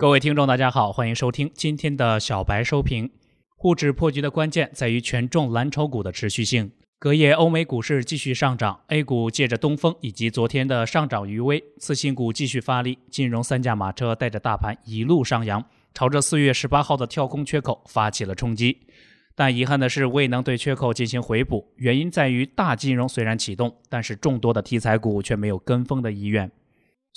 各位听众，大家好，欢迎收听今天的小白收评。沪指破局的关键在于权重蓝筹股的持续性。隔夜，欧美股市继续上涨，A 股借着东风以及昨天的上涨余威，次新股继续发力，金融三驾马车带着大盘一路上扬，朝着四月十八号的跳空缺口发起了冲击。但遗憾的是，未能对缺口进行回补，原因在于大金融虽然启动，但是众多的题材股却没有跟风的意愿。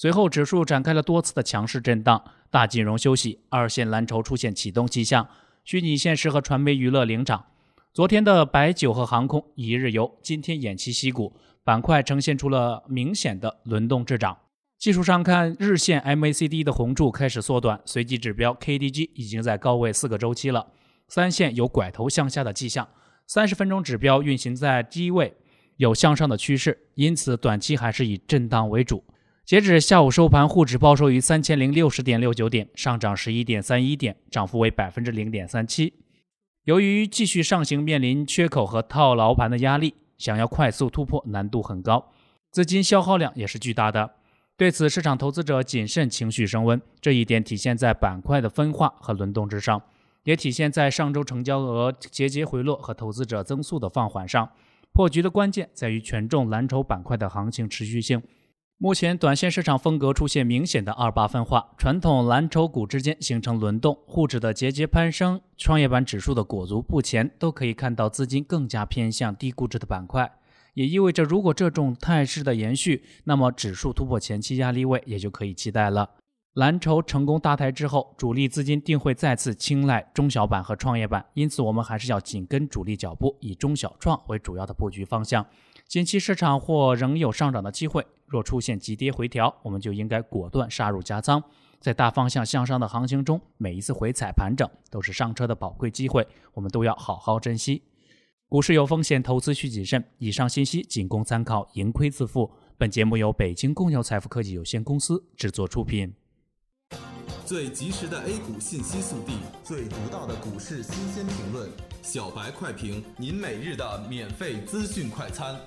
随后，指数展开了多次的强势震荡，大金融休息，二线蓝筹出现启动迹象，虚拟现实和传媒娱乐领涨。昨天的白酒和航空一日游，今天偃旗息鼓，板块呈现出了明显的轮动滞涨。技术上看，日线 MACD 的红柱开始缩短，随机指标 KDJ 已经在高位四个周期了，三线有拐头向下的迹象，三十分钟指标运行在低位，有向上的趋势，因此短期还是以震荡为主。截止下午收盘，沪指报收于三千零六十点六九点，上涨十一点三一点，涨幅为百分之零点三七。由于继续上行面临缺口和套牢盘的压力，想要快速突破难度很高，资金消耗量也是巨大的。对此，市场投资者谨慎，情绪升温。这一点体现在板块的分化和轮动之上，也体现在上周成交额节节回落和投资者增速的放缓上。破局的关键在于权重蓝筹板块的行情持续性。目前，短线市场风格出现明显的二八分化，传统蓝筹股之间形成轮动，沪指的节节攀升，创业板指数的裹足不前，都可以看到资金更加偏向低估值的板块，也意味着如果这种态势的延续，那么指数突破前期压力位也就可以期待了。蓝筹成功搭台之后，主力资金定会再次青睐中小板和创业板，因此我们还是要紧跟主力脚步，以中小创为主要的布局方向。近期市场或仍有上涨的机会，若出现急跌回调，我们就应该果断杀入加仓。在大方向向上的行情中，每一次回踩盘整都是上车的宝贵机会，我们都要好好珍惜。股市有风险，投资需谨慎。以上信息仅供参考，盈亏自负。本节目由北京公牛财富科技有限公司制作出品。最及时的 A 股信息速递，最独到的股市新鲜评论，小白快评，您每日的免费资讯快餐。